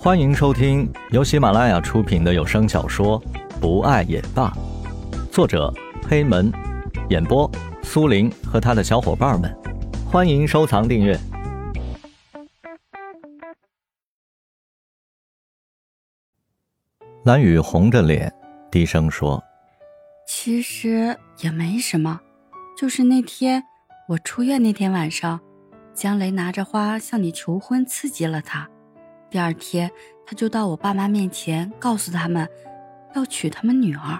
欢迎收听由喜马拉雅出品的有声小说《不爱也罢》，作者黑门，演播苏林和他的小伙伴们。欢迎收藏订阅。蓝雨红着脸，低声说：“其实也没什么，就是那天我出院那天晚上，江雷拿着花向你求婚，刺激了他。第二天，他就到我爸妈面前，告诉他们要娶他们女儿。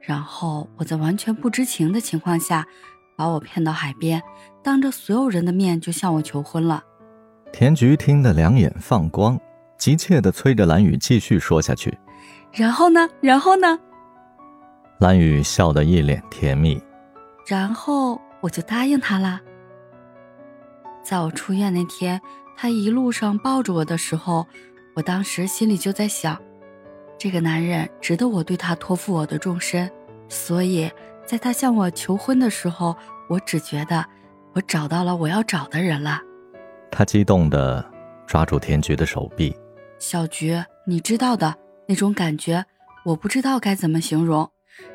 然后我在完全不知情的情况下，把我骗到海边，当着所有人的面就向我求婚了。”田菊听得两眼放光，急切地催着蓝雨继续说下去。然后呢？然后呢？蓝雨笑得一脸甜蜜。然后我就答应他了。在我出院那天，他一路上抱着我的时候，我当时心里就在想，这个男人值得我对他托付我的终身。所以，在他向我求婚的时候，我只觉得我找到了我要找的人了。他激动地抓住田菊的手臂。小菊，你知道的。那种感觉，我不知道该怎么形容，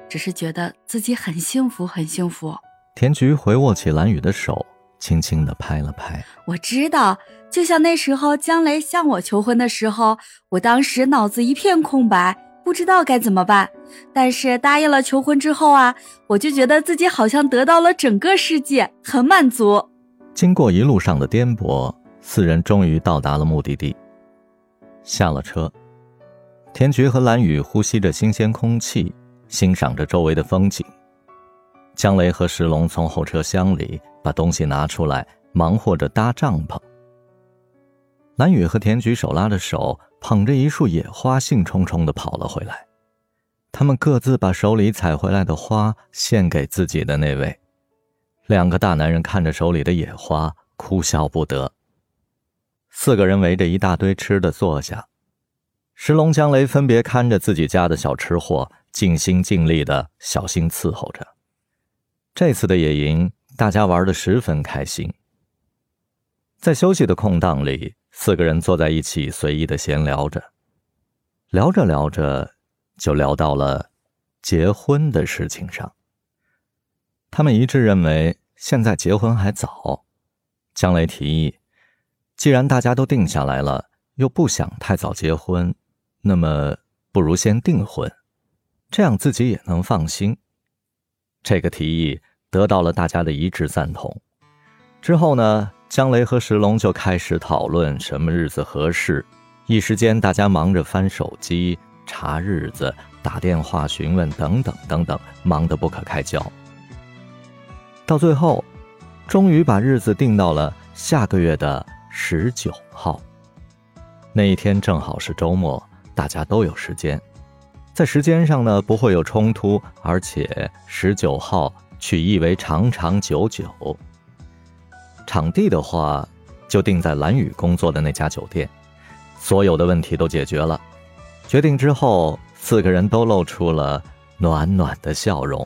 只是觉得自己很幸福，很幸福。田菊回握起蓝雨的手，轻轻的拍了拍。我知道，就像那时候江雷向我求婚的时候，我当时脑子一片空白，不知道该怎么办。但是答应了求婚之后啊，我就觉得自己好像得到了整个世界，很满足。经过一路上的颠簸，四人终于到达了目的地，下了车。田菊和蓝雨呼吸着新鲜空气，欣赏着周围的风景。江雷和石龙从后车厢里把东西拿出来，忙活着搭帐篷。蓝雨和田菊手拉着手，捧着一束野花，兴冲冲地跑了回来。他们各自把手里采回来的花献给自己的那位。两个大男人看着手里的野花，哭笑不得。四个人围着一大堆吃的坐下。石龙、江雷分别看着自己家的小吃货，尽心尽力的小心伺候着。这次的野营，大家玩的十分开心。在休息的空档里，四个人坐在一起，随意的闲聊着。聊着聊着，就聊到了结婚的事情上。他们一致认为，现在结婚还早。江雷提议，既然大家都定下来了，又不想太早结婚。那么，不如先订婚，这样自己也能放心。这个提议得到了大家的一致赞同。之后呢，江雷和石龙就开始讨论什么日子合适。一时间，大家忙着翻手机、查日子、打电话询问等等等等，忙得不可开交。到最后，终于把日子定到了下个月的十九号。那一天正好是周末。大家都有时间，在时间上呢不会有冲突，而且十九号取意为长长久久。场地的话，就定在蓝宇工作的那家酒店。所有的问题都解决了，决定之后，四个人都露出了暖暖的笑容。